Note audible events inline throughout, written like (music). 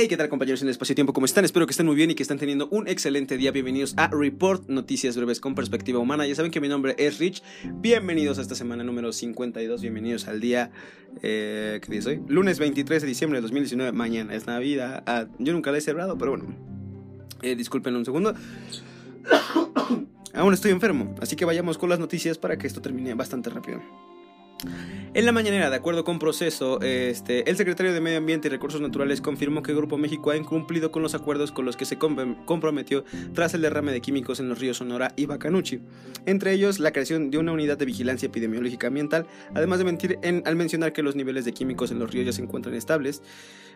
Hey, ¿qué tal compañeros en el espacio-tiempo? ¿Cómo están? Espero que estén muy bien y que estén teniendo un excelente día. Bienvenidos a Report, noticias breves con perspectiva humana. Ya saben que mi nombre es Rich. Bienvenidos a esta semana número 52. Bienvenidos al día... Eh, ¿Qué día es hoy? Lunes 23 de diciembre de 2019. Mañana es Navidad. Ah, yo nunca la he cerrado, pero bueno. Eh, disculpen un segundo. (coughs) Aún estoy enfermo, así que vayamos con las noticias para que esto termine bastante rápido. En la mañanera, de acuerdo con proceso, este, el secretario de Medio Ambiente y Recursos Naturales confirmó que Grupo México ha incumplido con los acuerdos con los que se comprometió tras el derrame de químicos en los ríos Sonora y Bacanuchi, entre ellos la creación de una unidad de vigilancia epidemiológica ambiental, además de mentir al mencionar que los niveles de químicos en los ríos ya se encuentran estables.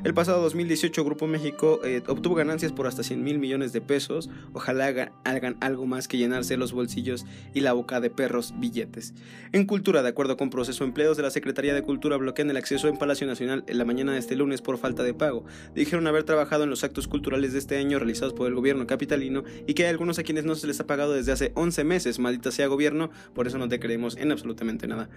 El pasado 2018 Grupo México eh, obtuvo ganancias por hasta 100 mil millones de pesos, ojalá hagan, algo más que llenarse los bolsillos y la boca de perros billetes. En cultura, de acuerdo con proceso, empleados de la Secretaría de Cultura bloquean el acceso en Palacio Nacional en la mañana de este lunes por falta de pago. Dijeron haber trabajado en los actos culturales de este año realizados por el gobierno capitalino y que hay algunos a quienes no se les ha pagado desde hace 11 meses. Maldita sea gobierno, por eso no te creemos en absolutamente nada.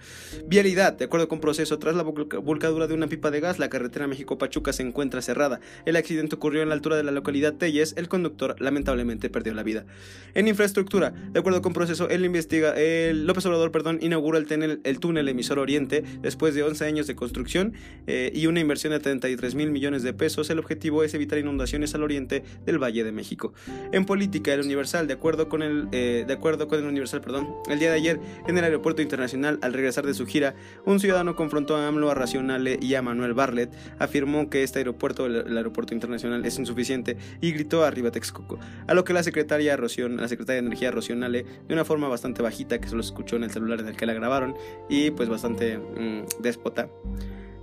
Vialidad, de acuerdo con proceso, tras la volcadura de una pipa de gas, la carretera México-Pachuca se encuentra cerrada. El accidente ocurrió en la altura de la localidad Telles. El conductor lamentablemente perdió la vida. En infraestructura, de acuerdo con proceso, el investiga, el López Obrador, perdón, inaugura el, el túnel emisor Oriente después de 11 años de construcción eh, y una inversión de 33 mil millones de pesos. El objetivo es evitar inundaciones al oriente del Valle de México. En política, el Universal, de acuerdo con el, eh, de acuerdo con el Universal, perdón, el día de ayer en el aeropuerto internacional, al regresar de su gira, un ciudadano confrontó a AMLO, a Racionale y a Manuel Barlet, afirmó que este aeropuerto, el, aeropuerto internacional, es insuficiente y gritó arriba Texcoco. A lo que la secretaria Rocion, la secretaria de Energía Racionale, de una forma bastante bajita que se lo escuchó en el celular en el que la grabaron y pues bastante Mm, déspota,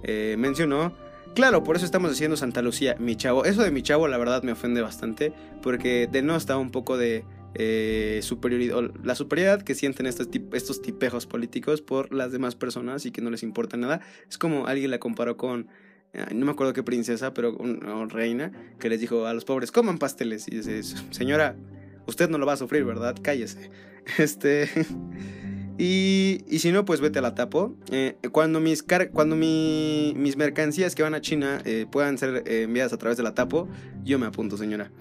eh, mencionó Claro, por eso estamos haciendo Santa Lucía, mi chavo. Eso de mi chavo, la verdad, me ofende bastante. Porque denota un poco de eh, superioridad, la superioridad que sienten estos, estos tipejos políticos por las demás personas y que no les importa nada. Es como alguien la comparó con, no me acuerdo qué princesa, pero una reina, que les dijo a los pobres, coman pasteles. Y dice, señora, usted no lo va a sufrir, ¿verdad? Cállese. (laughs) Este. Y, si no, pues vete a la tapo. Eh, cuando mis, cuando mis mercancías que van a China eh, puedan ser eh, enviadas a través de la tapo, yo me apunto, señora.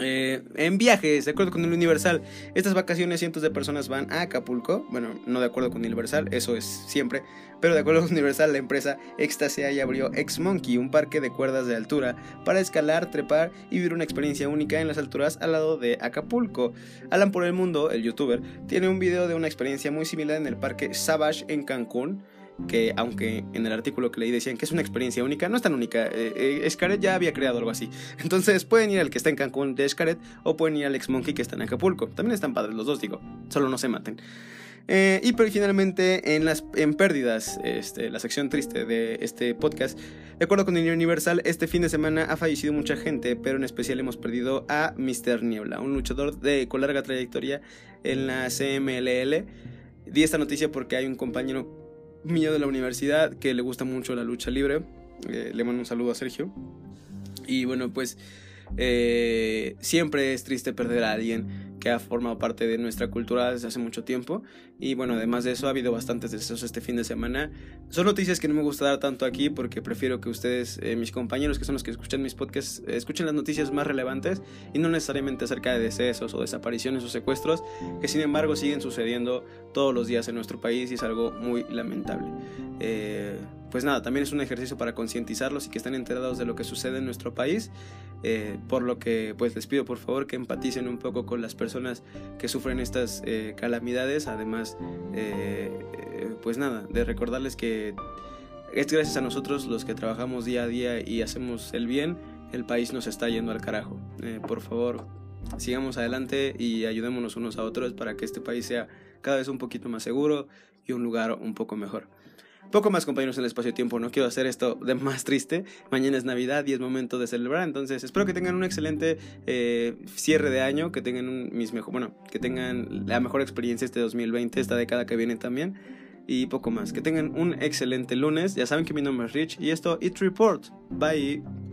Eh, en viajes, de acuerdo con el Universal, estas vacaciones cientos de personas van a Acapulco. Bueno, no de acuerdo con Universal, eso es siempre. Pero de acuerdo con Universal, la empresa Extasia ya abrió Ex Monkey, un parque de cuerdas de altura para escalar, trepar y vivir una experiencia única en las alturas al lado de Acapulco. Alan por el Mundo, el youtuber, tiene un video de una experiencia muy similar en el parque Savage en Cancún que aunque en el artículo que leí decían que es una experiencia única, no es tan única. Eh, eh ya había creado algo así. (laughs) Entonces pueden ir al que está en Cancún de Xcaret o pueden ir al Ex Monkey que está en Acapulco. También están padres los dos, digo, solo no se maten. Eh, y pero finalmente en las en pérdidas, este, la sección triste de este podcast, de acuerdo con el Universal, este fin de semana ha fallecido mucha gente, pero en especial hemos perdido a Mr. Niebla, un luchador de, con larga trayectoria en la CMLL. Di esta noticia porque hay un compañero mío de la universidad que le gusta mucho la lucha libre. Eh, le mando un saludo a Sergio. Y bueno, pues eh, siempre es triste perder a alguien que ha formado parte de nuestra cultura desde hace mucho tiempo. Y bueno, además de eso, ha habido bastantes deseos este fin de semana. Son noticias que no me gusta dar tanto aquí porque prefiero que ustedes, eh, mis compañeros que son los que escuchan mis podcasts, escuchen las noticias más relevantes y no necesariamente acerca de decesos o desapariciones o secuestros, que sin embargo siguen sucediendo todos los días en nuestro país y es algo muy lamentable. Eh, pues nada, también es un ejercicio para concientizarlos y que estén enterados de lo que sucede en nuestro país. Eh, por lo que pues les pido por favor que empaticen un poco con las personas que sufren estas eh, calamidades. Además, pues nada, de recordarles que es gracias a nosotros los que trabajamos día a día y hacemos el bien, el país nos está yendo al carajo. por favor, sigamos adelante y ayudémonos unos a otros para que este país sea cada vez un poquito más seguro y un lugar un poco mejor. Poco más compañeros en el espacio-tiempo, no quiero hacer esto de más triste. Mañana es Navidad y es momento de celebrar, entonces espero que tengan un excelente eh, cierre de año, que tengan un, mis mejor, bueno, que tengan la mejor experiencia este 2020, esta década que viene también. Y poco más, que tengan un excelente lunes. Ya saben que mi nombre es Rich y esto It Report. Bye.